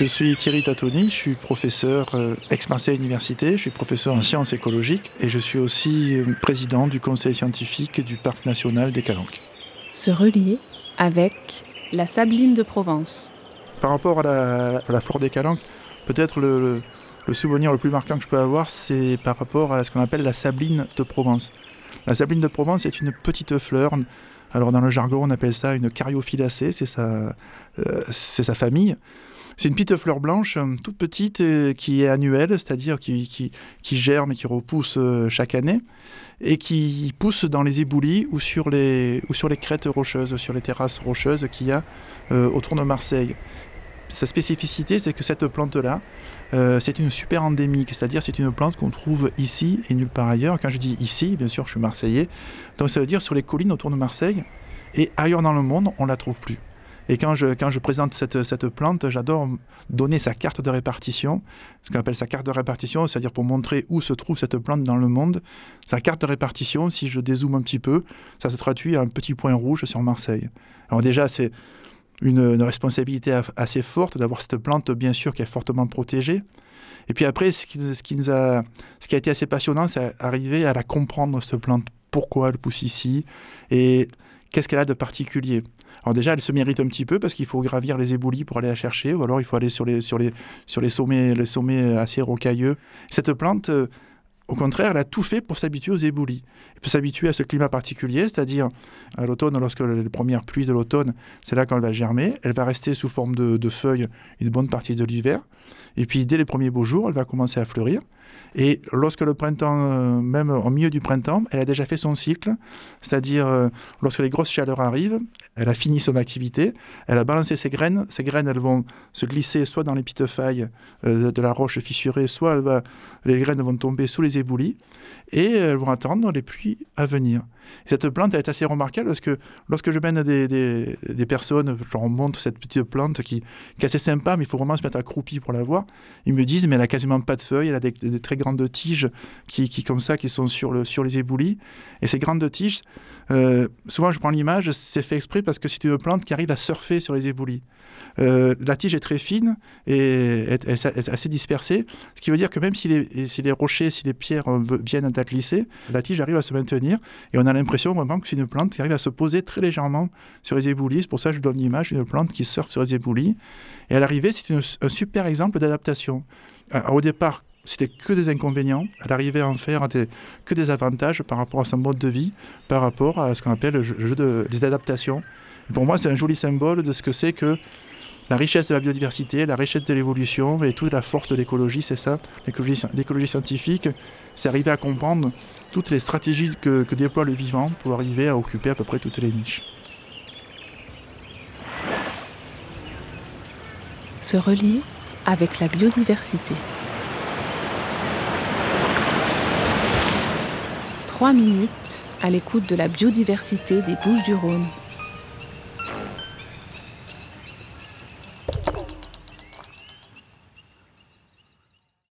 Je suis Thierry Tatoni, je suis professeur euh, ex-Marseille Université, je suis professeur en sciences écologiques et je suis aussi euh, président du conseil scientifique du Parc national des Calanques. Se relier avec la Sabline de Provence. Par rapport à la, flore des Calanques, peut-être le, le, souvenir le plus marquant que je peux avoir, c'est par rapport à ce qu'on appelle la Sabline de Provence. La Sabline de Provence est une petite fleur. Alors dans le jargon, on appelle ça une c'est sa, euh, c'est sa famille. C'est une petite fleur blanche, euh, toute petite, euh, qui est annuelle, c'est-à-dire qui, germe et qui repousse euh, chaque année, et qui pousse dans les éboulis ou sur les, crêtes rocheuses, sur les terrasses rocheuses qu'il y a autour de Marseille. Sa spécificité, c'est que cette plante-là, c'est une super endémique, c'est-à-dire c'est une plante qu'on trouve ici et nulle part ailleurs. Quand je dis ici, bien sûr, je suis marseillais, donc ça veut dire sur les collines autour de Marseille, et ailleurs dans le monde, on la trouve plus. Et quand je, présente cette, plante, j'adore donner sa carte de répartition, ce qu'on appelle sa carte de répartition, c'est-à-dire pour montrer où se trouve cette plante dans le monde. Sa carte de répartition, si je dézoome un petit peu, ça se traduit à un petit point rouge sur Marseille. Alors déjà, c'est une, responsabilité assez forte d'avoir cette plante, bien sûr, qui est fortement protégée. Et puis après, ce qui a été assez passionnant, c'est arriver à la comprendre, cette plante. Pourquoi elle pousse ici et qu'est-ce qu'elle a de particulier? Alors déjà, elle se mérite un petit peu parce qu'il faut gravir les éboulis pour aller la chercher, ou alors il faut aller sur les, sommets, les sommets assez rocailleux. Cette plante, euh, au contraire, elle a tout fait pour s'habituer aux éboulis. Elle peut s'habituer à ce climat particulier, c'est-à-dire à, l'automne, lorsque les premières pluies de l'automne, c'est là qu'elle va germer. Elle va rester sous forme de, feuilles une bonne partie de l'hiver. Et puis dès les premiers beaux jours, elle va commencer à fleurir. Et lorsque le printemps, euh, même au milieu du printemps, elle a déjà fait son cycle, c'est-à-dire euh, lorsque les grosses chaleurs arrivent, elle a fini son activité, elle a balancé ses graines, ces graines elles vont se glisser soit dans les petites failles euh, de la roche fissurée, soit les graines vont tomber sous les éboulis, et elles vont attendre les pluies à venir. Cette plante est assez remarquable parce que lorsque je mène des, personnes, je leur montre cette petite plante qui, est assez sympa, mais il faut vraiment se mettre accroupi pour la voir. Ils me disent, mais elle a quasiment pas de feuilles, elle a des, très grandes tiges qui, comme ça, qui sont sur, le, sur les éboulis. Et ces grandes tiges, euh, souvent je prends l'image, c'est fait exprès parce que c'est une plante qui arrive à surfer sur les éboulis. Euh, la tige est très fine et est, assez dispersée, ce qui veut dire que même si les, rochers, si les pierres viennent à glisser, la tige arrive à se maintenir et on a l'impression vraiment que c'est une plante qui arrive à se poser très légèrement sur les éboulis. C'est pour ça que je donne l'image d'une plante qui surfe sur les éboulis. Et à l'arrivée, c'est un super exemple d'adaptation. Euh, au départ, c'était que des inconvénients. Elle arrivait à en faire que des avantages par rapport à son mode de vie, par rapport à ce qu'on appelle le jeu des adaptations. pour moi, c'est un joli symbole de ce que c'est que la richesse de la biodiversité, la richesse de l'évolution et toute la force de l'écologie, c'est ça. L'écologie scientifique, c'est arriver à comprendre toutes les stratégies que, déploie le vivant pour arriver à occuper à peu près toutes les niches. Se relier avec la biodiversité. Trois minutes à l'écoute de la biodiversité des Bouches du Rhône.